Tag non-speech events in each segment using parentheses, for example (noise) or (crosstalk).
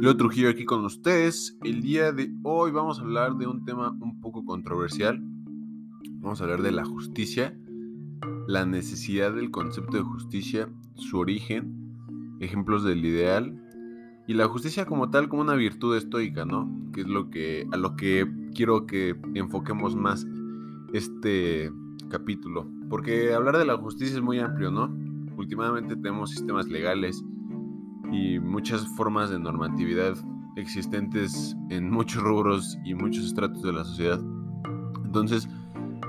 Leo Trujillo aquí con ustedes. El día de hoy vamos a hablar de un tema un poco controversial. Vamos a hablar de la justicia, la necesidad del concepto de justicia, su origen, ejemplos del ideal y la justicia como tal como una virtud estoica, ¿no? Que es lo que a lo que quiero que enfoquemos más este capítulo, porque hablar de la justicia es muy amplio, ¿no? Últimamente tenemos sistemas legales y muchas formas de normatividad existentes en muchos rubros y muchos estratos de la sociedad. Entonces,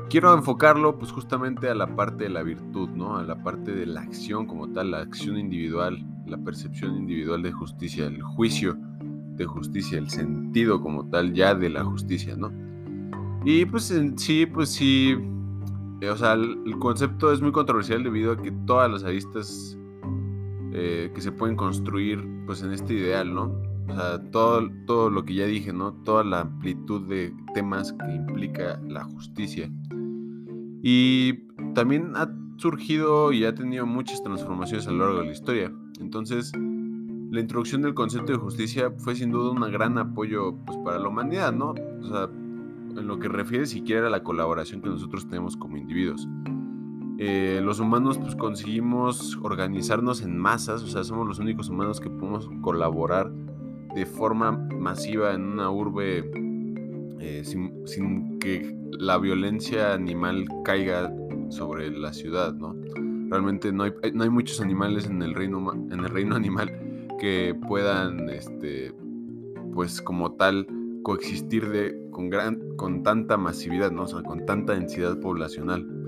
quiero enfocarlo pues justamente a la parte de la virtud, ¿no? A la parte de la acción como tal, la acción individual, la percepción individual de justicia, el juicio de justicia, el sentido como tal ya de la justicia, ¿no? Y pues sí, pues sí, o sea, el, el concepto es muy controversial debido a que todas las aristas eh, que se pueden construir pues en este ideal, ¿no? O sea, todo, todo lo que ya dije, ¿no? Toda la amplitud de temas que implica la justicia. Y también ha surgido y ha tenido muchas transformaciones a lo largo de la historia. Entonces, la introducción del concepto de justicia fue sin duda un gran apoyo pues, para la humanidad, ¿no? O sea, en lo que refiere siquiera a la colaboración que nosotros tenemos como individuos. Eh, los humanos pues conseguimos organizarnos en masas, o sea, somos los únicos humanos que podemos colaborar de forma masiva en una urbe eh, sin, que la violencia animal caiga sobre la ciudad, ¿no? Realmente no hay, no hay muchos animales en el reino, en el reino animal que puedan, este, pues como tal, coexistir de, con, gran, con tanta masividad, ¿no? O sea, con tanta densidad poblacional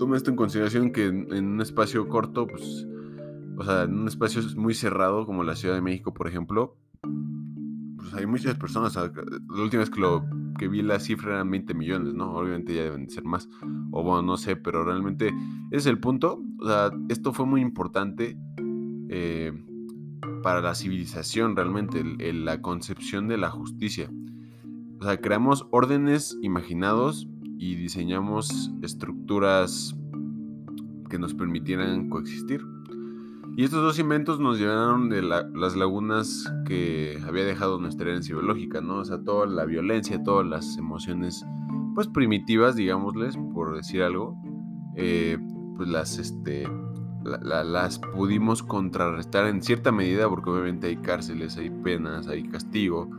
toma esto en consideración que en, un espacio corto, pues, o sea, en un espacio muy cerrado como la Ciudad de México, por ejemplo, pues hay muchas personas. la última vez que lo que vi la cifra eran 20 millones, ¿no? Obviamente ya deben ser más, o bueno, no sé, pero realmente ese es el punto. O sea, esto fue muy importante eh, para la civilización, realmente, la concepción de la justicia. O sea, creamos órdenes imaginados y diseñamos estructuras que nos permitieran coexistir. Y estos dos inventos nos llevaron de las lagunas que había dejado nuestra herencia biológica, ¿no? O sea, toda la violencia, todas las emociones, pues primitivas, digámosles, por decir algo, eh, pues las, este, las pudimos contrarrestar en cierta medida, porque obviamente hay cárceles, hay penas, hay castigo,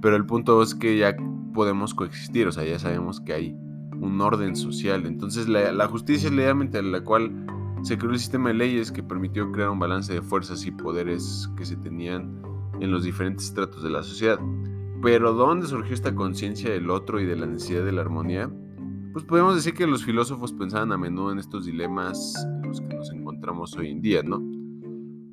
pero el punto es que ya podemos coexistir, o sea, ya sabemos que hay un orden social. Entonces la, justicia es la idea mediante la cual se creó el sistema de leyes que permitió crear un balance de fuerzas y poderes que se tenían en los diferentes estratos de la sociedad. Pero ¿dónde surgió esta conciencia del otro y de la necesidad de la armonía? Pues podemos decir que los filósofos pensaban a menudo en estos dilemas en los que nos encontramos hoy en día, ¿no?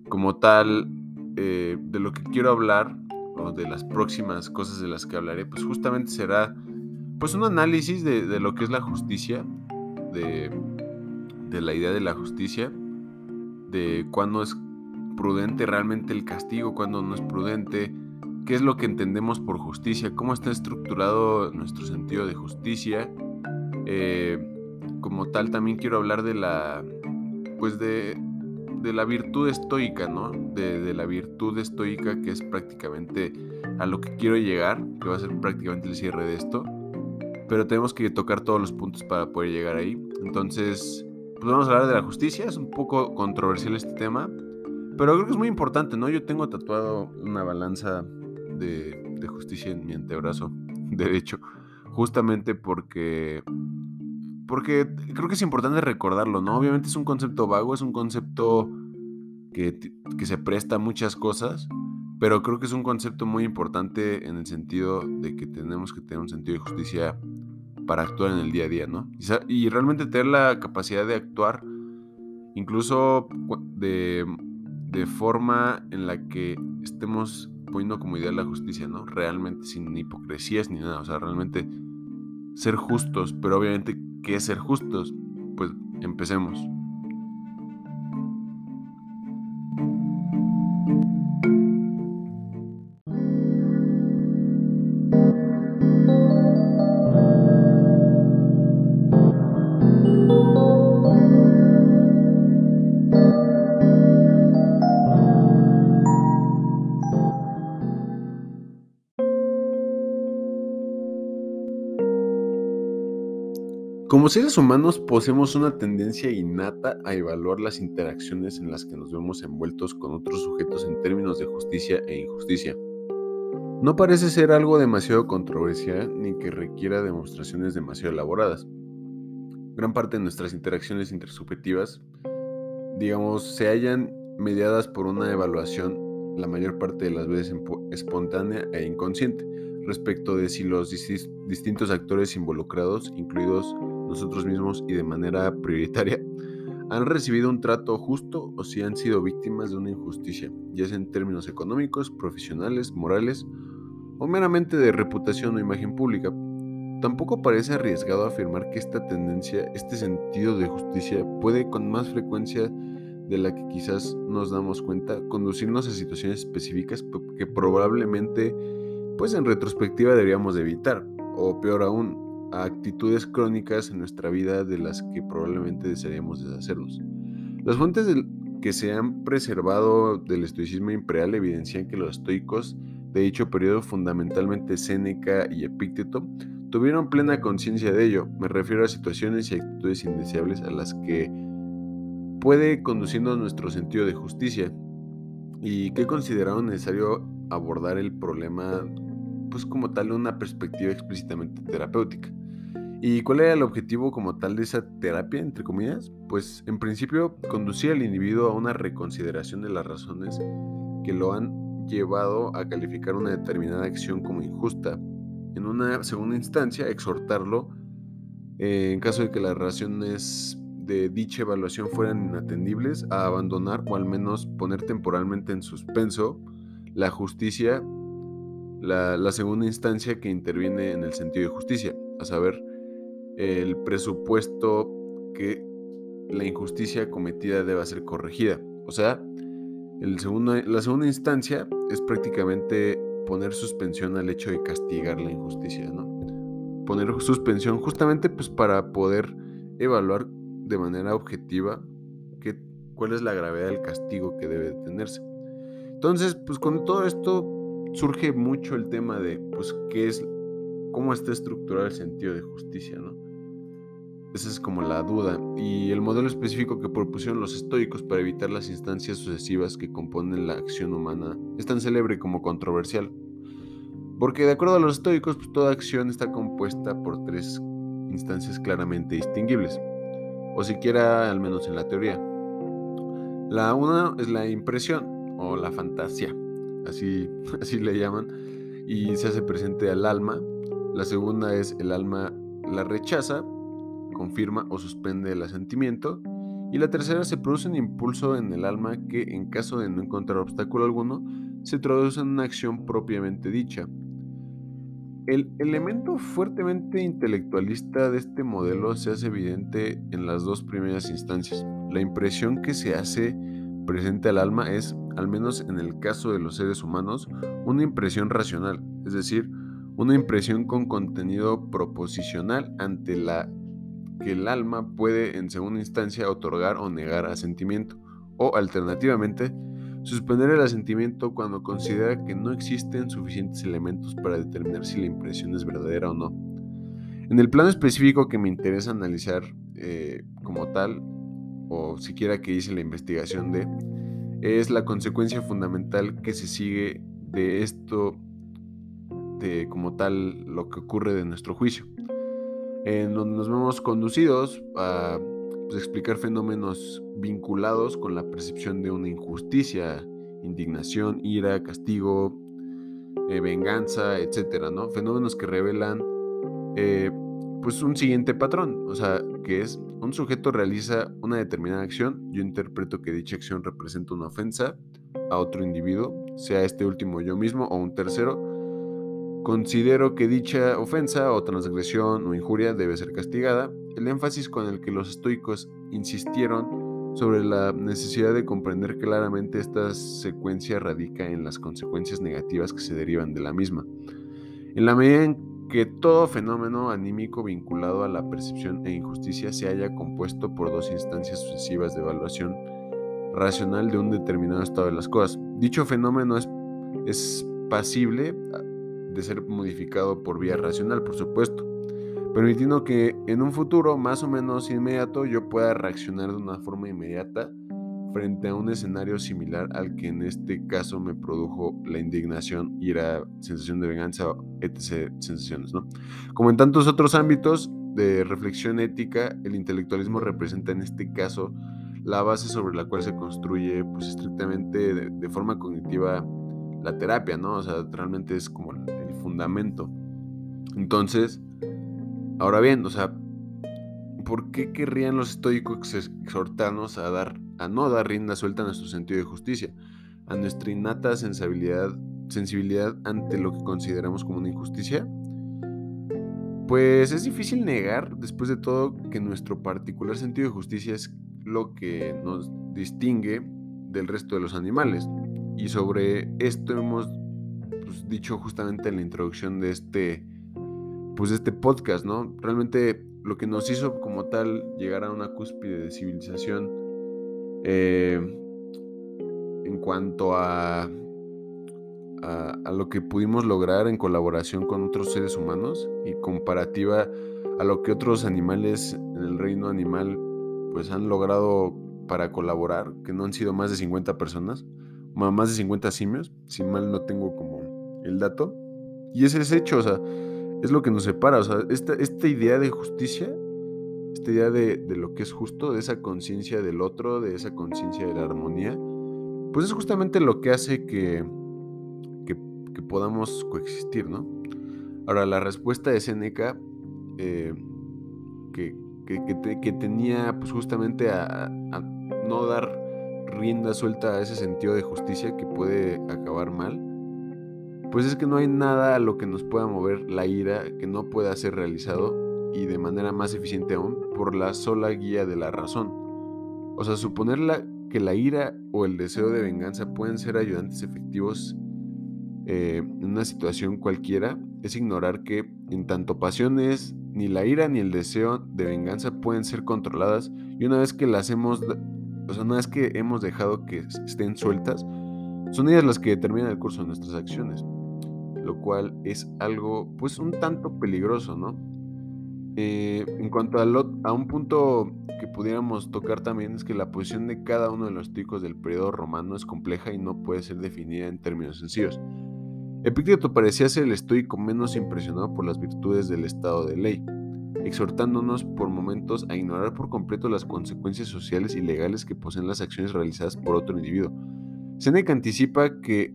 Como tal, eh, de lo que quiero hablar, o de las próximas cosas de las que hablaré, pues justamente será pues un análisis de, lo que es la justicia, de, la idea de la justicia, de cuándo es prudente realmente el castigo, cuándo no es prudente, qué es lo que entendemos por justicia, cómo está estructurado nuestro sentido de justicia. Eh, como tal, también quiero hablar de la, pues de, la virtud estoica, ¿no? De, de, la virtud estoica que es prácticamente a lo que quiero llegar, que va a ser prácticamente el cierre de esto pero tenemos que tocar todos los puntos para poder llegar ahí. Entonces, pues vamos a hablar de la justicia, es un poco controversial este tema, pero creo que es muy importante, ¿no? Yo tengo tatuado una balanza de, justicia en mi antebrazo (laughs) derecho, justamente porque porque creo que es importante recordarlo, ¿no? Obviamente es un concepto vago, es un concepto que, que, se presta a muchas cosas, pero creo que es un concepto muy importante en el sentido de que tenemos que tener un sentido de justicia para actuar en el día a día, ¿no? Y, realmente tener la capacidad de actuar incluso de, de, forma en la que estemos poniendo como idea la justicia, ¿no? Realmente sin hipocresías ni nada, o sea, realmente ser justos, pero obviamente, ¿qué es ser justos? Pues empecemos. Como seres humanos poseemos una tendencia innata a evaluar las interacciones en las que nos vemos envueltos con otros sujetos en términos de justicia e injusticia. No parece ser algo demasiado controversial ni que requiera demostraciones demasiado elaboradas. Gran parte de nuestras interacciones intersubjetivas, digamos, se hallan mediadas por una evaluación la mayor parte de las veces espontánea e inconsciente respecto de si los distintos actores involucrados, incluidos nosotros mismos y de manera prioritaria, (laughs) han recibido un trato justo o si han sido víctimas de una injusticia, ya sea en términos económicos, profesionales, morales o meramente de reputación o imagen pública. Tampoco parece arriesgado afirmar que esta tendencia, este sentido de justicia, puede con más frecuencia de la que quizás nos damos cuenta conducirnos a situaciones específicas que probablemente, pues en retrospectiva deberíamos evitar, o peor aún, actitudes crónicas en nuestra vida de las que probablemente desearíamos deshacernos. Las fuentes que se han preservado del estoicismo imperial evidencian que los estoicos de dicho periodo, fundamentalmente Séneca y Epícteto, tuvieron plena conciencia de ello. Me refiero a situaciones y actitudes indeseables a las que puede conduciendo a nuestro sentido de justicia y que consideraron necesario abordar el problema pues como tal una perspectiva explícitamente terapéutica. ¿Y cuál era el objetivo como tal de esa terapia, entre comillas? Pues en principio conducía al individuo a una reconsideración de las razones que lo han llevado a calificar una determinada acción como injusta. En una segunda instancia, exhortarlo, eh, en caso de que las razones de dicha evaluación fueran inatendibles, a abandonar o al menos poner temporalmente en suspenso la justicia, la, la segunda instancia que interviene en el sentido de justicia, a saber, el presupuesto que la injusticia cometida deba ser corregida. O sea, el segundo, la segunda instancia es prácticamente poner suspensión al hecho de castigar la injusticia, ¿no? Poner suspensión justamente pues para poder evaluar de manera objetiva cuál es la gravedad del castigo que debe tenerse. Entonces, pues con todo esto surge mucho el tema de pues qué es cómo está estructurado el sentido de justicia, ¿no? Esa es como la duda. Y el modelo específico que propusieron los estoicos para evitar las instancias sucesivas que componen la acción humana es tan célebre como controversial. Porque de acuerdo a los estoicos, pues, toda acción está compuesta por tres instancias claramente distinguibles. O siquiera al menos en la teoría. La una es la impresión o la fantasía. Así, (laughs) así le llaman. Y se hace presente al alma. La segunda es el alma la rechaza confirma o suspende el asentimiento. Y la tercera se produce un impulso en el alma que, en caso de no encontrar obstáculo alguno, se traduce en una acción propiamente dicha. El elemento fuertemente intelectualista de este modelo se hace evidente en las dos primeras instancias. La impresión que se hace presente al alma es, al menos en el caso de los seres humanos, una impresión racional, es decir, una impresión con contenido proposicional ante la que el alma puede en segunda instancia otorgar o negar asentimiento, o alternativamente, suspender el asentimiento cuando considera que no existen suficientes elementos para determinar si la impresión es verdadera o no. En el plano específico que me interesa analizar eh, como tal, o siquiera que hice la investigación de, es la consecuencia fundamental que se sigue de esto, de como tal lo que ocurre de nuestro juicio en donde nos vemos conducidos a pues, explicar fenómenos vinculados con la percepción de una injusticia, indignación, ira, castigo, eh, venganza, etcétera, ¿no? Fenómenos que revelan eh, pues un siguiente patrón, o sea, que es un sujeto realiza una determinada acción, yo interpreto que dicha acción representa una ofensa a otro individuo, sea este último yo mismo o un tercero, Considero que dicha ofensa o transgresión o injuria debe ser castigada. El énfasis con el que los estoicos insistieron sobre la necesidad de comprender claramente esta secuencia radica en las consecuencias negativas que se derivan de la misma. En la medida en que todo fenómeno anímico vinculado a la percepción e injusticia se haya compuesto por dos instancias sucesivas de evaluación racional de un determinado estado de las cosas. Dicho fenómeno es, es pasible de ser modificado por vía racional, por supuesto, permitiendo que en un futuro más o menos inmediato yo pueda reaccionar de una forma inmediata frente a un escenario similar al que en este caso me produjo la indignación la sensación de venganza, etc. sensaciones, ¿no? Como en tantos otros ámbitos de reflexión ética, el intelectualismo representa en este caso la base sobre la cual se construye pues estrictamente de, forma cognitiva la terapia, ¿no? O sea, realmente es como el fundamento. Entonces, ahora bien, o sea, ¿por qué querrían los estoicos exhortarnos a dar a no dar rienda suelta a nuestro sentido de justicia, a nuestra innata sensibilidad, sensibilidad ante lo que consideramos como una injusticia? Pues es difícil negar, después de todo, que nuestro particular sentido de justicia es lo que nos distingue del resto de los animales. Y sobre esto hemos pues, dicho justamente en la introducción de este, pues, este podcast, ¿no? Realmente lo que nos hizo como tal llegar a una cúspide de civilización eh, en cuanto a, a, lo que pudimos lograr en colaboración con otros seres humanos y comparativa a lo que otros animales en el reino animal pues han logrado para colaborar, que no han sido más de 50 personas, más de 50 simios, si mal no tengo como el dato. Y ese es hecho, o sea, es lo que nos separa, o sea, esta, esta idea de justicia esta idea de, lo que es justo, de esa conciencia del otro, de esa conciencia de la armonía, pues es justamente lo que hace que, que, podamos coexistir, ¿no? Ahora, la respuesta de Seneca, eh, que, que, tenía pues justamente a, a, no dar rienda suelta a ese sentido de justicia que puede acabar mal, pues es que no hay nada a lo que nos pueda mover la ira que no pueda ser realizado y de manera más eficiente aún por la sola guía de la razón. O sea, suponer que la ira o el deseo de venganza pueden ser ayudantes efectivos eh, en una situación cualquiera es ignorar que en tanto pasiones ni la ira ni el deseo de venganza pueden ser controladas y una vez que las hemos, o sea, una vez que hemos dejado que estén sueltas, son ellas las que determinan el curso de nuestras acciones, lo cual es algo pues un tanto peligroso, ¿no? Eh, en cuanto a, a, un punto que pudiéramos tocar también es que la posición de cada uno de los estoicos del periodo romano es compleja y no puede ser definida en términos sencillos. Epicteto parecía ser el estoico menos impresionado por las virtudes del estado de ley, exhortándonos por momentos a ignorar por completo las consecuencias sociales y legales que poseen las acciones realizadas por otro individuo. Seneca anticipa que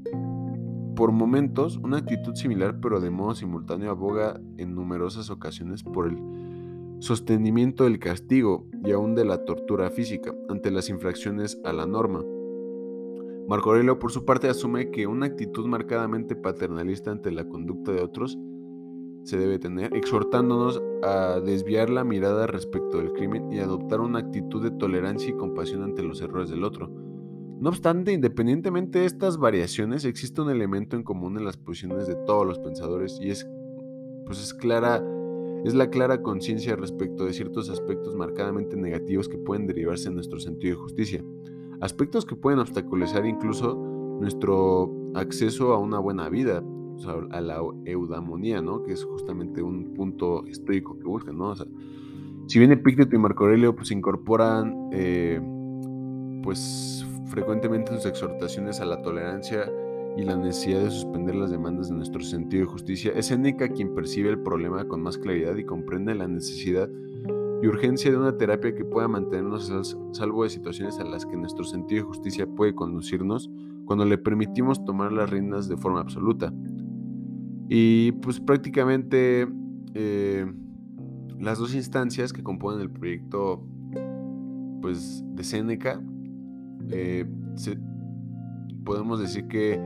por momentos, una actitud similar pero de modo simultáneo aboga en numerosas ocasiones por el sostenimiento del castigo y aún de la tortura física ante las infracciones a la norma. Marco Aurelio, por su parte, asume que una actitud marcadamente paternalista ante la conducta de otros se debe tener, exhortándonos a desviar la mirada respecto del crimen y adoptar una actitud de tolerancia y compasión ante los errores del otro. No obstante, independientemente de estas variaciones, existe un elemento en común en las posiciones de todos los pensadores y es, pues es clara, es la clara conciencia respecto de ciertos aspectos marcadamente negativos que pueden derivarse en nuestro sentido de justicia, aspectos que pueden obstaculizar incluso nuestro acceso a una buena vida, a la eudamonía, ¿no? Que es justamente un punto estoico que buscan, ¿no? si bien Epicteto y Marco Aurelio pues incorporan eh, pues frecuentemente sus exhortaciones a la tolerancia y la necesidad de suspender las demandas de nuestro sentido de justicia, es Seneca quien percibe el problema con más claridad y comprende la necesidad y urgencia de una terapia que pueda mantenernos a salvo de situaciones a las que nuestro sentido de justicia puede conducirnos cuando le permitimos tomar las riendas de forma absoluta. Y pues prácticamente eh, las dos instancias que componen el proyecto pues, de Seneca eh, podemos decir que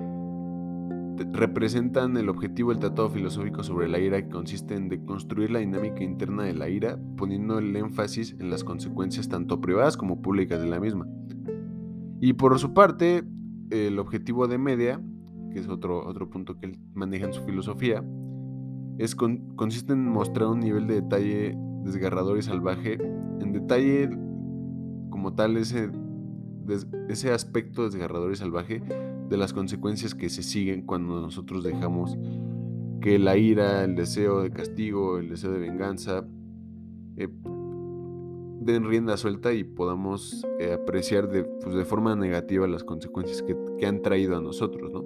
representan el objetivo del tratado filosófico sobre la ira que consiste en deconstruir la dinámica interna de la ira, poniendo el énfasis en las consecuencias tanto privadas como públicas de la misma. Y por su parte, el objetivo de Media, que es otro, otro punto que él maneja en su filosofía, es consiste en mostrar un nivel de detalle desgarrador y salvaje, en detalle como tal ese ese aspecto desgarrador y salvaje de las consecuencias que se siguen cuando nosotros dejamos que la ira, el deseo de castigo, el deseo de venganza, eh, den rienda suelta y podamos eh, apreciar de, pues, de, forma negativa las consecuencias que, que, han traído a nosotros, ¿no?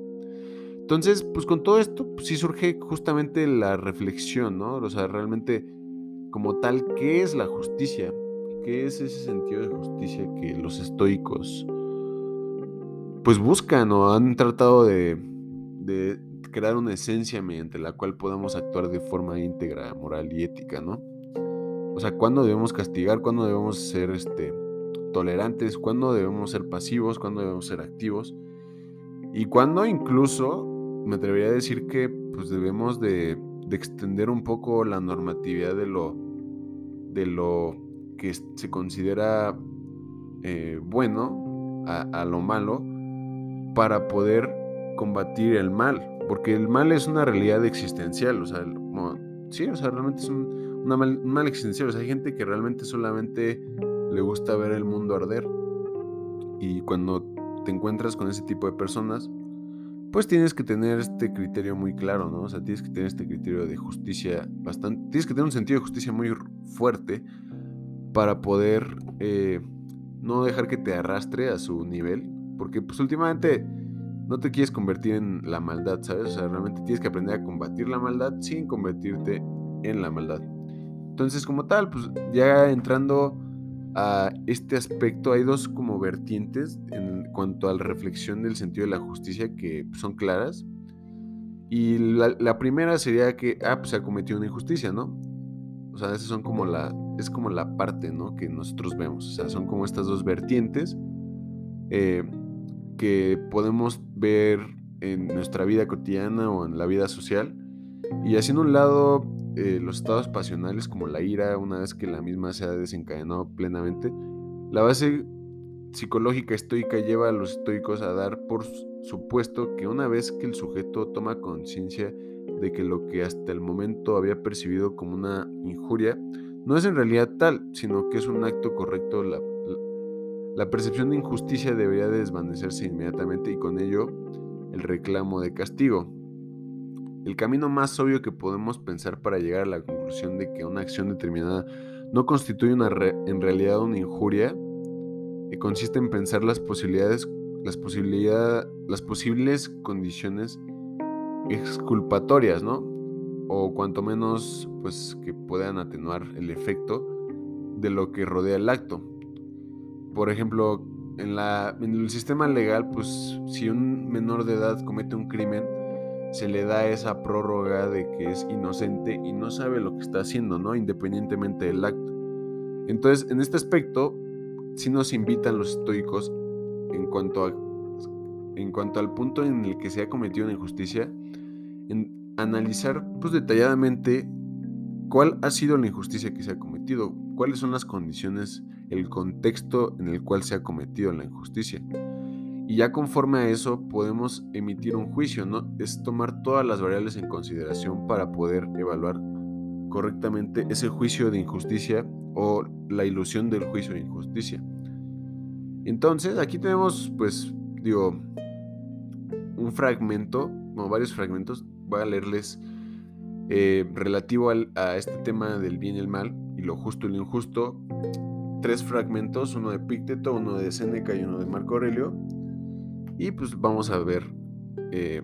Entonces, pues con todo esto, pues, sí surge justamente la reflexión, ¿no? O sea, realmente como tal, ¿qué es la justicia? ¿Qué es ese sentido de justicia que los estoicos pues buscan o han tratado de, crear una esencia mediante la cual podamos actuar de forma íntegra, moral y ética, ¿no? O sea, ¿cuándo debemos castigar? ¿Cuándo debemos ser este, tolerantes? ¿Cuándo debemos ser pasivos? ¿Cuándo debemos ser activos? Y cuándo incluso me atrevería a decir que pues debemos de, de extender un poco la normatividad de lo, de lo que se considera eh, bueno a, lo malo para poder combatir el mal, porque el mal es una realidad existencial, o sea, sí, o sea, realmente es un, mal, un mal existencial, o sea, hay gente que realmente solamente le gusta ver el mundo arder y cuando te encuentras con ese tipo de personas, pues tienes que tener este criterio muy claro, ¿no? O sea, tienes que tener este criterio de justicia bastante, tienes que tener un sentido de justicia muy fuerte para poder eh, no dejar que te arrastre a su nivel, porque pues últimamente no te quieres convertir en la maldad, ¿sabes? O sea, realmente tienes que aprender a combatir la maldad sin convertirte en la maldad. Entonces, como tal, pues ya entrando a este aspecto hay dos como vertientes en cuanto a la reflexión del sentido de la justicia que son claras. Y la, primera sería que, ah, pues se ha cometido una injusticia, ¿no? O sea, esas son como la, es como la parte, ¿no? Que nosotros vemos. O sea, son como estas dos vertientes eh, que podemos ver en nuestra vida cotidiana o en la vida social. Y haciendo un lado eh, los estados pasionales como la ira, una vez que la misma se ha desencadenado plenamente, la base psicológica estoica lleva a los estoicos a dar por supuesto que una vez que el sujeto toma conciencia de que lo que hasta el momento había percibido como una injuria no es en realidad tal, sino que es un acto correcto, la, la percepción de injusticia debería desvanecerse inmediatamente y con ello el reclamo de castigo. El camino más obvio que podemos pensar para llegar a la conclusión de que una acción determinada no constituye en realidad una injuria eh, consiste en pensar las posibilidades, las, las posibles condiciones exculpatorias, ¿no? O cuanto menos, pues, que puedan atenuar el efecto de lo que rodea el acto. Por ejemplo, en, en el sistema legal, pues, si un menor de edad comete un crimen, se le da esa prórroga de que es inocente y no sabe lo que está haciendo, ¿no? Independientemente del acto. Entonces, en este aspecto, sí nos invitan los estoicos en cuanto, a, en cuanto al punto en el que se ha cometido una injusticia, en analizar pues, detalladamente cuál ha sido la injusticia que se ha cometido, cuáles son las condiciones, el contexto en el cual se ha cometido la injusticia. Y ya conforme a eso podemos emitir un juicio, ¿no? Es tomar todas las variables en consideración para poder evaluar correctamente ese juicio de injusticia o la ilusión del juicio de injusticia. Entonces, aquí tenemos, pues, digo, un fragmento, o varios fragmentos, voy a leerles eh, relativo a este tema del bien y el mal, y lo justo y lo injusto, tres fragmentos, uno de Pícteto, uno de Séneca y uno de Marco Aurelio, y pues vamos a ver, eh,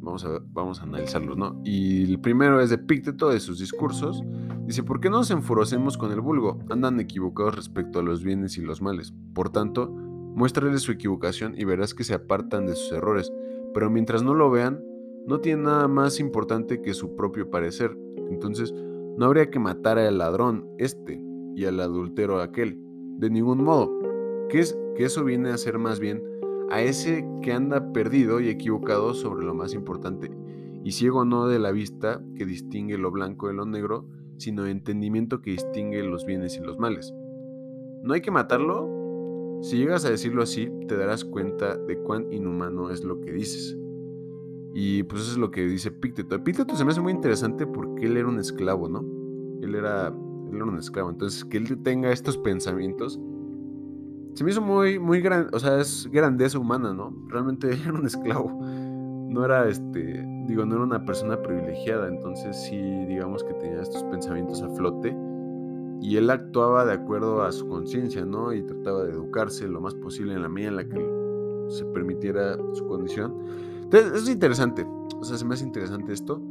vamos, a, vamos a analizarlos, ¿no? Y el primero es de Pícteto, de sus discursos. Dice, ¿por qué no nos enfurecemos con el vulgo? Andan equivocados respecto a los bienes y los males. Por tanto, muéstrales su equivocación y verás que se apartan de sus errores. Pero mientras no lo vean, no tiene nada más importante que su propio parecer. Entonces, no habría que matar al ladrón este y al adultero aquel. De ningún modo. Que, es, que eso viene a ser más bien a ese que anda perdido y equivocado sobre lo más importante, y ciego no de la vista que distingue lo blanco de lo negro, sino de entendimiento que distingue los bienes y los males. ¿No hay que matarlo? Si llegas a decirlo así, te darás cuenta de cuán inhumano es lo que dices. Y pues eso es lo que dice Pícteto. Pícteto se me hace muy interesante porque él era un esclavo, ¿no? Él era, él era un esclavo. Entonces, que él tenga estos pensamientos se me hizo muy, muy grande, o sea, es grandeza humana, ¿no? Realmente (laughs) era un esclavo. no era este, digo, no era una persona privilegiada, entonces sí, digamos que tenía estos pensamientos a flote y él actuaba de acuerdo a su conciencia, ¿no? Y trataba de educarse lo más posible en la medida en la que se permitiera su condición. Entonces, es interesante, o sea, se me hace interesante esto,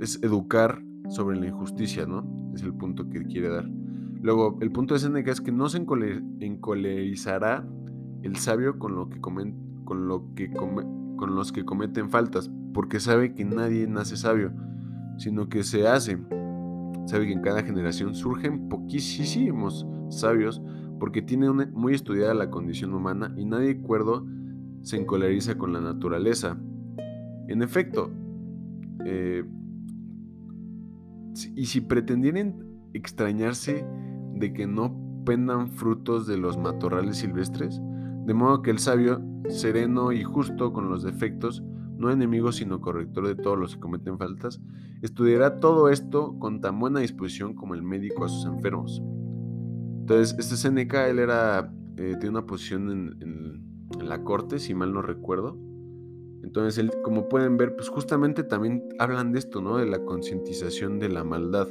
es educar sobre la injusticia, ¿no? Es el punto que quiere dar. Luego, el punto de Seneca es que no se encolerizará el sabio con, lo que con, lo que con los que cometen faltas, porque sabe que nadie nace sabio, sino que se hace. Sabe que en cada generación surgen poquísimos sabios porque tiene muy estudiada la condición humana y nadie cuerdo se encoleriza con la naturaleza. En efecto, eh, y si pretendieran extrañarse de que no pendan frutos de los matorrales silvestres, de modo que el sabio, sereno y justo con los defectos, no enemigo sino corrector de todos los que cometen faltas, estudiará todo esto con tan buena disposición como el médico a sus enfermos. Entonces, este Seneca, él era, eh, una posición en, en, la corte, si mal no recuerdo. Entonces, él, como pueden ver, pues justamente también hablan de esto, ¿no? De la concientización de la maldad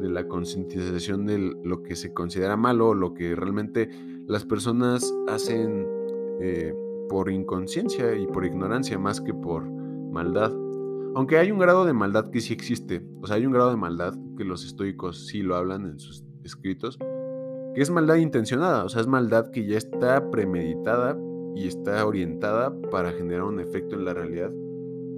de la concientización de lo que se considera malo, lo que realmente las personas hacen eh, por inconsciencia y por ignorancia más que por maldad. Aunque hay un grado de maldad que sí existe, o sea, hay un grado de maldad que los estoicos sí lo hablan en sus escritos, que es maldad intencionada, o sea, es maldad que ya está premeditada y está orientada para generar un efecto en la realidad,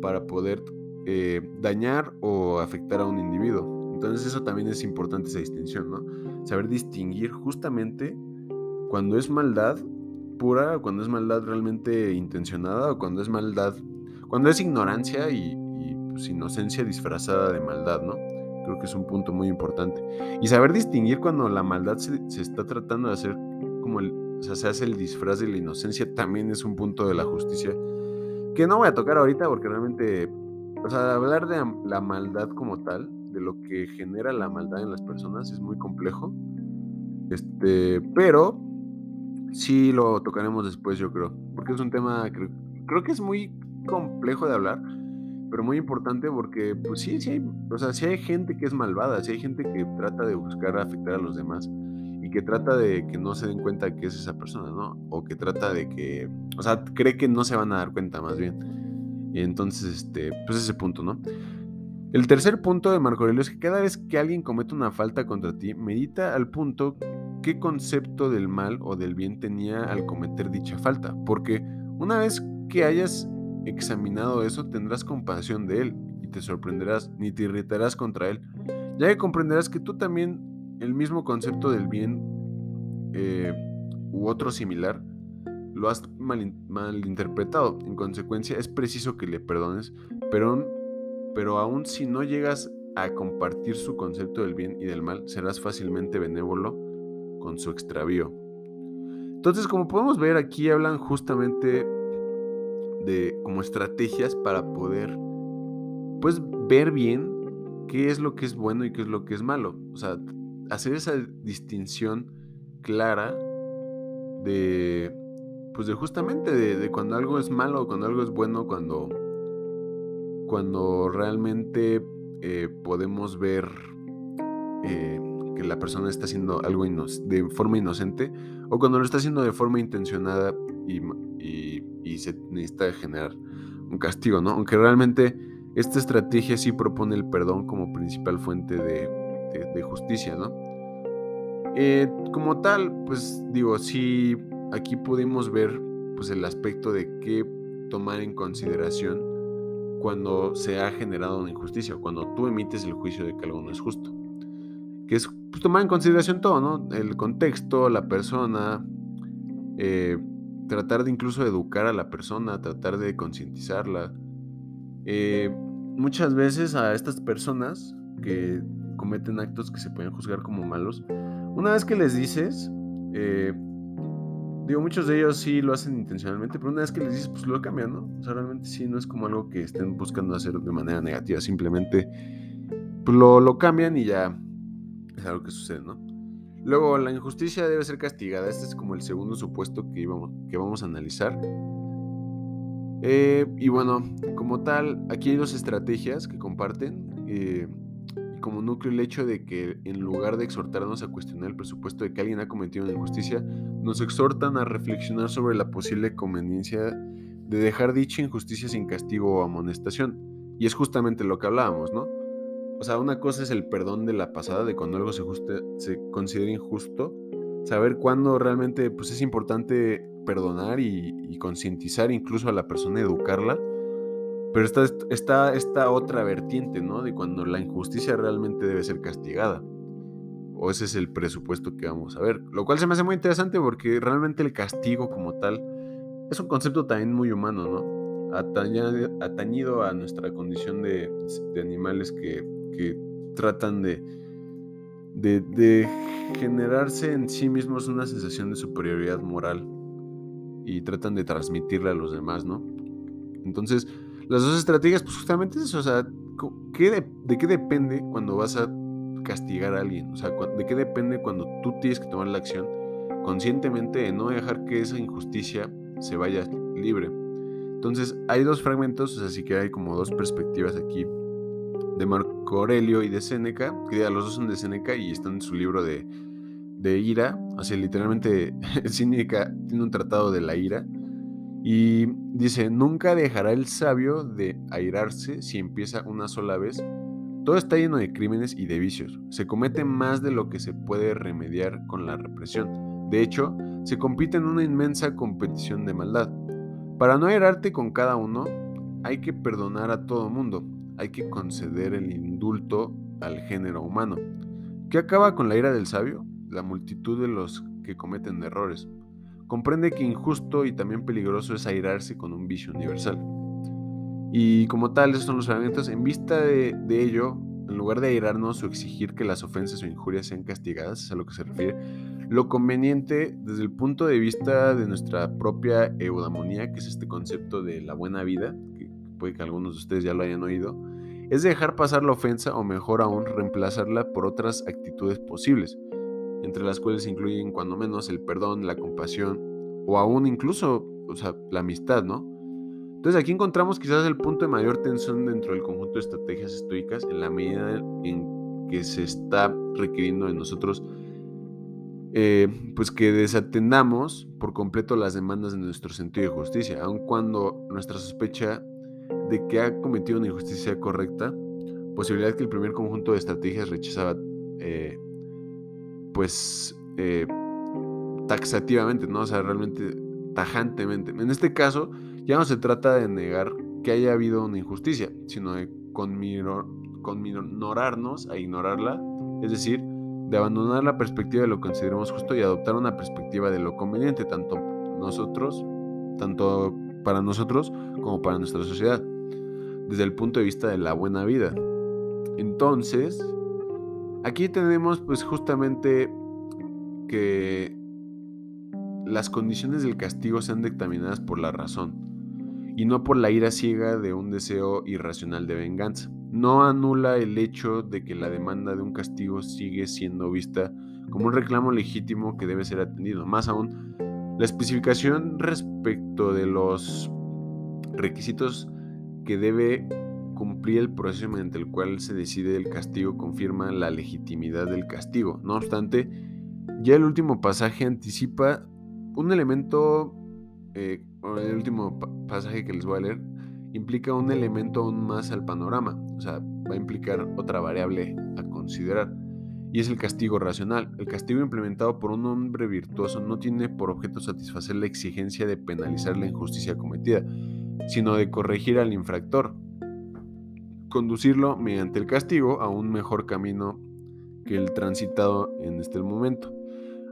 para poder eh, dañar o afectar a un individuo. Entonces eso también es importante esa distinción, ¿no? Saber distinguir justamente cuando es maldad pura, cuando es maldad realmente intencionada o cuando es maldad, cuando es ignorancia y, pues, inocencia disfrazada de maldad, ¿no? Creo que es un punto muy importante. Y saber distinguir cuando la maldad se, está tratando de hacer como el, o sea, se hace el disfraz de la inocencia, también es un punto de la justicia que no voy a tocar ahorita porque realmente, o sea, hablar de la maldad como tal lo que genera la maldad en las personas es muy complejo. Este, pero sí lo tocaremos después, yo creo, porque es un tema que creo que es muy complejo de hablar, pero muy importante porque pues sí, sí hay, o sea, sí hay gente que es malvada, sí hay gente que trata de buscar afectar a los demás y que trata de que no se den cuenta que es esa persona, ¿no? O que trata de que, o sea, cree que no se van a dar cuenta más bien. Y entonces, este, pues ese punto, ¿no? El tercer punto de Marco Aurelio es que cada vez que alguien comete una falta contra ti, medita al punto qué concepto del mal o del bien tenía al cometer dicha falta, porque una vez que hayas examinado eso tendrás compasión de él y te sorprenderás ni te irritarás contra él, ya que comprenderás que tú también el mismo concepto del bien eh, u otro similar lo has malinterpretado. En consecuencia, es preciso que le perdones, pero pero aun si no llegas a compartir su concepto del bien y del mal, serás fácilmente benévolo con su extravío. Entonces, como podemos ver, aquí hablan justamente de como estrategias para poder pues ver bien qué es lo que es bueno y qué es lo que es malo. O sea, hacer esa distinción clara de pues de justamente de, de cuando algo es malo, cuando algo es bueno, cuando cuando realmente eh, podemos ver eh, que la persona está haciendo algo de forma inocente o cuando lo está haciendo de forma intencionada y, se necesita generar un castigo, ¿no? Aunque realmente esta estrategia sí propone el perdón como principal fuente de, justicia, ¿no? Eh, como tal, pues digo, sí, aquí pudimos ver pues el aspecto de qué tomar en consideración cuando se ha generado una injusticia, cuando tú emites el juicio de que algo no es justo. Que es pues, tomar en consideración todo, ¿no? El contexto, la persona, eh, tratar de incluso educar a la persona, tratar de concientizarla. Eh, muchas veces a estas personas que cometen actos que se pueden juzgar como malos, una vez que les dices, eh, Digo, muchos de ellos sí lo hacen intencionalmente, pero una vez que les dices, pues lo cambian, ¿no? O sea, realmente sí, no es como algo que estén buscando hacer de manera negativa, simplemente pues, lo, lo cambian y ya es algo que sucede, ¿no? Luego, la injusticia debe ser castigada. Este es como el segundo supuesto que, íbamos, que vamos a analizar. Eh, y bueno, como tal, aquí hay dos estrategias que comparten. Eh, como núcleo el hecho de que en lugar de exhortarnos a cuestionar el presupuesto de que alguien ha cometido una injusticia, nos exhortan a reflexionar sobre la posible conveniencia de dejar dicha injusticia sin castigo o amonestación. Y es justamente lo que hablábamos, ¿no? O sea, una cosa es el perdón de la pasada, de cuando algo se, considera injusto, saber cuándo realmente pues, es importante perdonar y, concientizar incluso a la persona, educarla. Pero está, está esta otra vertiente, ¿no? De cuando la injusticia realmente debe ser castigada. O ese es el presupuesto que vamos a ver. Lo cual se me hace muy interesante porque realmente el castigo como tal es un concepto también muy humano, ¿no? Atañido, a nuestra condición de, animales que, que tratan de, de generarse en sí mismos una sensación de superioridad moral y tratan de transmitirla a los demás, ¿no? Entonces, las dos estrategias, pues justamente es eso, o sea, ¿qué de, qué depende cuando vas a castigar a alguien? O sea, ¿de qué depende cuando tú tienes que tomar la acción conscientemente de no dejar que esa injusticia se vaya libre? Entonces, hay dos fragmentos, o sea, sí que hay como dos perspectivas aquí de Marco Aurelio y de Séneca, que los dos son de Séneca y están en su libro de, de ira, o sea, literalmente (laughs) Séneca tiene un tratado de la ira, y dice, nunca dejará el sabio de airarse si empieza una sola vez. Todo está lleno de crímenes y de vicios. Se comete más de lo que se puede remediar con la represión. De hecho, se compite en una inmensa competición de maldad. Para no airarte con cada uno, hay que perdonar a todo mundo, hay que conceder el indulto al género humano. ¿Qué acaba con la ira del sabio? La multitud de los que cometen errores. Comprende que injusto y también peligroso es airarse con un vicio universal. Y como tal, esos son los fragmentos. En vista de, ello, en lugar de airarnos o exigir que las ofensas o injurias sean castigadas, es a lo que se refiere, lo conveniente desde el punto de vista de nuestra propia eudamonía, que es este concepto de la buena vida, que puede que algunos de ustedes ya lo hayan oído, es dejar pasar la ofensa o mejor aún reemplazarla por otras actitudes posibles, entre las cuales incluyen cuando menos el perdón, la compasión o aún incluso o sea, la amistad, ¿no? Entonces aquí encontramos quizás el punto de mayor tensión dentro del conjunto de estrategias estoicas en la medida en que se está requiriendo de nosotros eh, pues que desatendamos por completo las demandas de nuestro sentido de justicia, aun cuando nuestra sospecha de que ha cometido una injusticia correcta, posibilidad que el primer conjunto de estrategias rechazaba, eh, pues, eh, taxativamente, ¿no? O sea, realmente tajantemente. En este caso, ya no se trata de negar que haya habido una injusticia, sino de conminorarnos a ignorarla, es decir, de abandonar la perspectiva de lo que consideramos justo y adoptar una perspectiva de lo conveniente, tanto nosotros, tanto para nosotros como para nuestra sociedad desde el punto de vista de la buena vida. Entonces, aquí tenemos pues justamente que las condiciones del castigo sean dictaminadas por la razón y no por la ira ciega de un deseo irracional de venganza. No anula el hecho de que la demanda de un castigo sigue siendo vista como un reclamo legítimo que debe ser atendido. Más aún, la especificación respecto de los requisitos que debe cumplir el proceso mediante el cual se decide el castigo confirma la legitimidad del castigo. No obstante, ya el último pasaje anticipa un elemento, eh, el último pasaje que les voy a leer, implica un elemento aún más al panorama, o sea, va a implicar otra variable a considerar, y es el castigo racional. El castigo implementado por un hombre virtuoso no tiene por objeto satisfacer la exigencia de penalizar la injusticia cometida, sino de corregir al infractor, conducirlo mediante el castigo a un mejor camino que el transitado en este momento.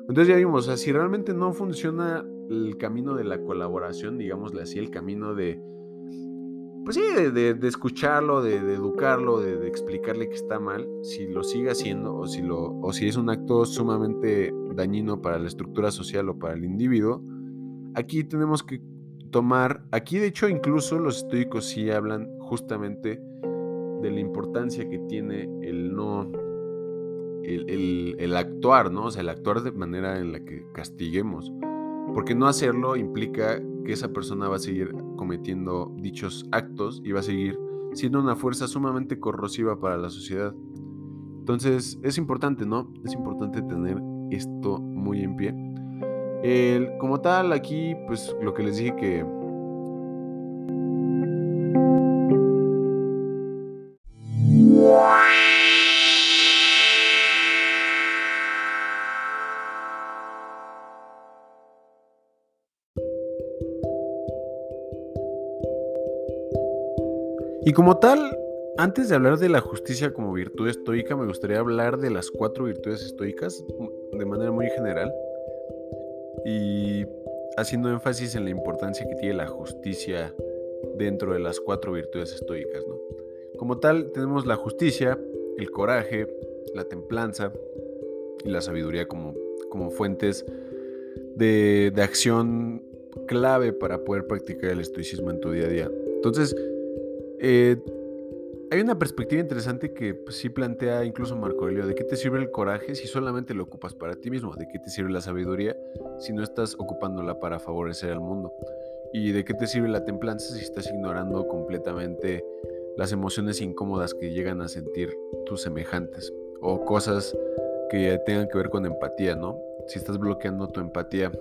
Entonces ya vimos, o sea, si realmente no funciona el camino de la colaboración, digámosle así, el camino de, pues sí, de, escucharlo, de, educarlo, de, explicarle que está mal, si lo sigue haciendo o si, lo, o si es un acto sumamente dañino para la estructura social o para el individuo, aquí tenemos que tomar, aquí de hecho incluso los estoicos sí hablan justamente de la importancia que tiene el no, el, actuar, ¿no? O sea, el actuar de manera en la que castiguemos. Porque no hacerlo implica que esa persona va a seguir cometiendo dichos actos y va a seguir siendo una fuerza sumamente corrosiva para la sociedad. Entonces es importante, ¿no? Es importante tener esto muy en pie. El, como tal, aquí, pues lo que les dije que Y como tal, antes de hablar de la justicia como virtud estoica, me gustaría hablar de las cuatro virtudes estoicas de manera muy general y haciendo énfasis en la importancia que tiene la justicia dentro de las cuatro virtudes estoicas. Como tal, tenemos la justicia, el coraje, la templanza y la sabiduría como, como fuentes de, de acción clave para poder practicar el estoicismo en tu día a día. Entonces, eh, hay una perspectiva interesante que pues, sí plantea incluso Marco Aurelio, ¿de qué te sirve el coraje si solamente lo ocupas para ti mismo? ¿De qué te sirve la sabiduría si no estás ocupándola para favorecer al mundo? ¿Y de qué te sirve la templanza si estás ignorando completamente las emociones incómodas que llegan a sentir tus semejantes? O cosas que tengan que ver con empatía, ¿no? Si estás bloqueando tu empatía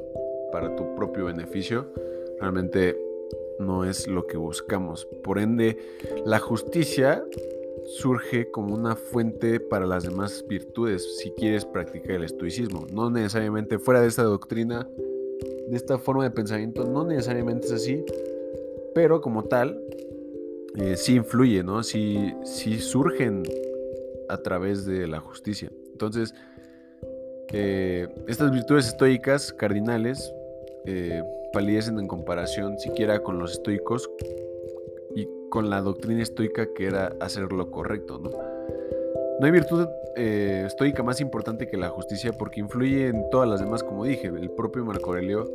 para tu propio beneficio, realmente no es lo que buscamos. Por ende, la justicia surge como una fuente para las demás virtudes si quieres practicar el estoicismo. No necesariamente fuera de esta doctrina, de esta forma de pensamiento, no necesariamente es así, pero como tal, eh, sí influye, ¿no? Sí, sí, surgen a través de la justicia. Entonces, eh, estas virtudes estoicas cardinales eh, palidecen en comparación siquiera con los estoicos y con la doctrina estoica que era hacer lo correcto, ¿no? No hay virtud eh, estoica más importante que la justicia porque influye en todas las demás, como dije, el propio Marco Aurelio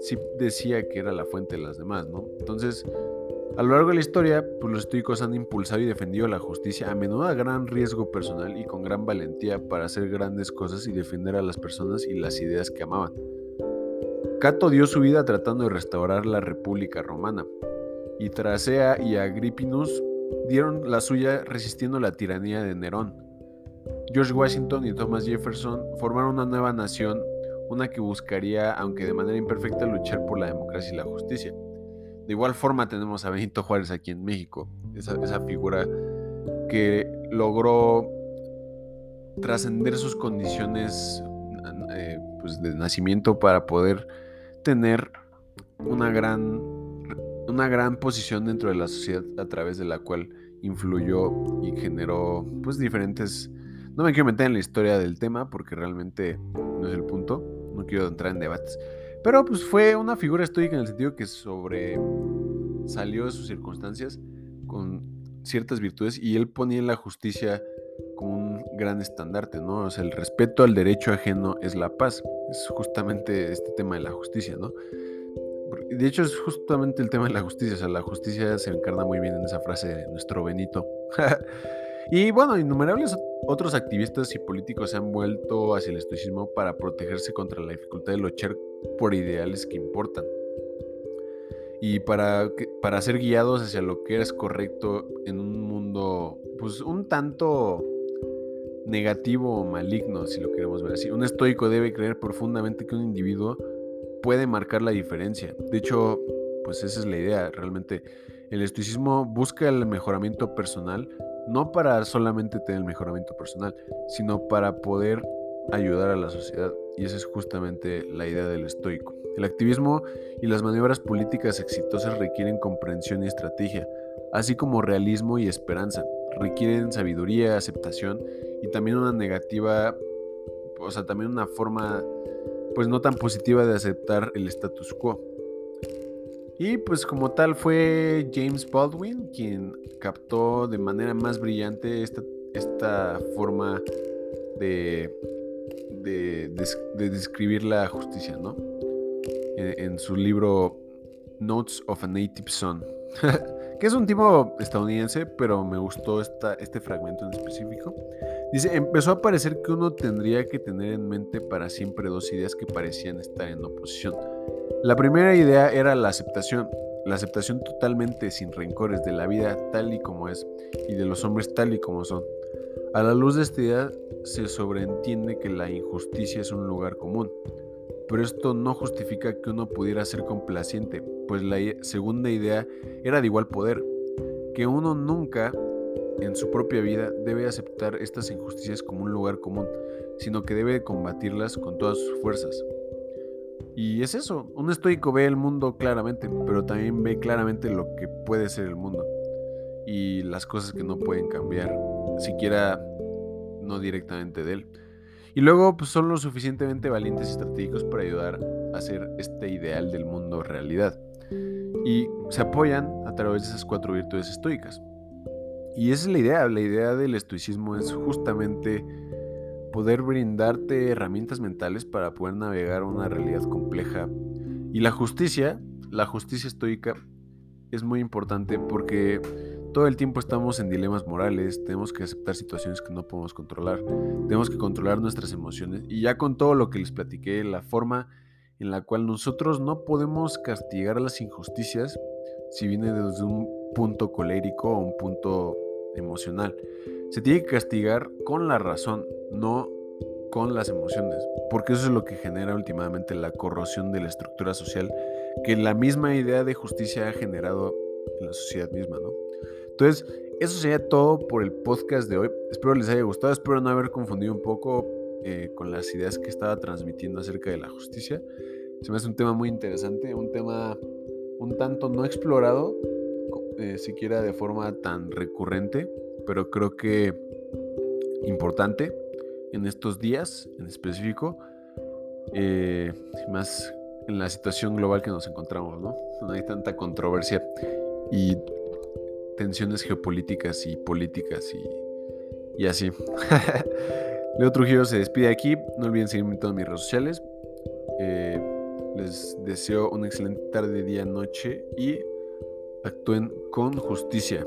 sí decía que era la fuente de las demás, ¿no? Entonces, a lo largo de la historia, pues los estoicos han impulsado y defendido la justicia a menudo a gran riesgo personal y con gran valentía para hacer grandes cosas y defender a las personas y las ideas que amaban. Cato dio su vida tratando de restaurar la República Romana, y Tracea y Agrippinus dieron la suya resistiendo la tiranía de Nerón. George Washington y Thomas Jefferson formaron una nueva nación, una que buscaría, aunque de manera imperfecta, luchar por la democracia y la justicia. De igual forma tenemos a Benito Juárez aquí en México, esa, esa figura que logró trascender sus condiciones eh, pues, de nacimiento para poder tener una gran, una gran posición dentro de la sociedad a través de la cual influyó y generó pues diferentes... No me quiero meter en la historia del tema porque realmente no es el punto, no quiero entrar en debates. Pero pues fue una figura estoica en el sentido que sobre salió de sus circunstancias con ciertas virtudes y él ponía la justicia un gran estandarte, ¿no? O sea, el respeto al derecho ajeno es la paz. Es justamente este tema de la justicia, ¿no? De hecho, es justamente el tema de la justicia. O sea, la justicia se encarna muy bien en esa frase de nuestro Benito. (laughs) y bueno, innumerables otros activistas y políticos se han vuelto hacia el estoicismo para protegerse contra la dificultad de luchar por ideales que importan. Y para, para ser guiados hacia lo que es correcto en un mundo, pues un tanto negativo o maligno, si lo queremos ver así. Un estoico debe creer profundamente que un individuo puede marcar la diferencia. De hecho, pues esa es la idea. Realmente el estoicismo busca el mejoramiento personal, no para solamente tener el mejoramiento personal, sino para poder ayudar a la sociedad. Y esa es justamente la idea del estoico. El activismo y las maniobras políticas exitosas requieren comprensión y estrategia, así como realismo y esperanza. Requieren sabiduría, aceptación y también una negativa, o sea, también una forma pues no tan positiva de aceptar el status quo. Y pues como tal fue James Baldwin quien captó de manera más brillante esta, esta forma de, de, describir la justicia, ¿no? En, en su libro Notes of a Native Son. (laughs) que es un tipo estadounidense, pero me gustó esta, este fragmento en específico. Dice, empezó a parecer que uno tendría que tener en mente para siempre dos ideas que parecían estar en oposición. La primera idea era la aceptación, la aceptación totalmente sin rencores de la vida tal y como es y de los hombres tal y como son. A la luz de esta idea se sobreentiende que la injusticia es un lugar común, pero esto no justifica que uno pudiera ser complaciente, pues la segunda idea era de igual poder, que uno nunca en su propia vida debe aceptar estas injusticias como un lugar común, sino que debe combatirlas con todas sus fuerzas. Y es eso, un estoico ve el mundo claramente, pero también ve claramente lo que puede ser el mundo y las cosas que no pueden cambiar, siquiera no directamente de él. Y luego pues, son lo suficientemente valientes y estratégicos para ayudar a hacer este ideal del mundo realidad. Y se apoyan a través de esas cuatro virtudes estoicas. Y esa es la idea, la idea del estoicismo es justamente poder brindarte herramientas mentales para poder navegar una realidad compleja. Y la justicia, la justicia estoica, es muy importante porque todo el tiempo estamos en dilemas morales, tenemos que aceptar situaciones que no podemos controlar, tenemos que controlar nuestras emociones. Y ya con todo lo que les platiqué, la forma en la cual nosotros no podemos castigar las injusticias si viene desde un punto colérico o un punto emocional. Se tiene que castigar con la razón, no con las emociones, porque eso es lo que genera últimamente la corrosión de la estructura social que la misma idea de justicia ha generado en la sociedad misma, ¿no? Entonces, eso sería todo por el podcast de hoy. Espero les haya gustado, espero no haber confundido un poco eh, con las ideas que estaba transmitiendo acerca de la justicia. Se me hace un tema muy interesante, un tema un tanto no explorado, eh, siquiera de forma tan recurrente, pero creo que importante en estos días en específico, eh, más en la situación global que nos encontramos, ¿no? No hay tanta controversia y tensiones geopolíticas y políticas y, y así. (laughs) Leo Trujillo se despide aquí. No olviden seguirme en todas mis redes sociales. Eh, les deseo una excelente tarde, día, noche y actúen con justicia.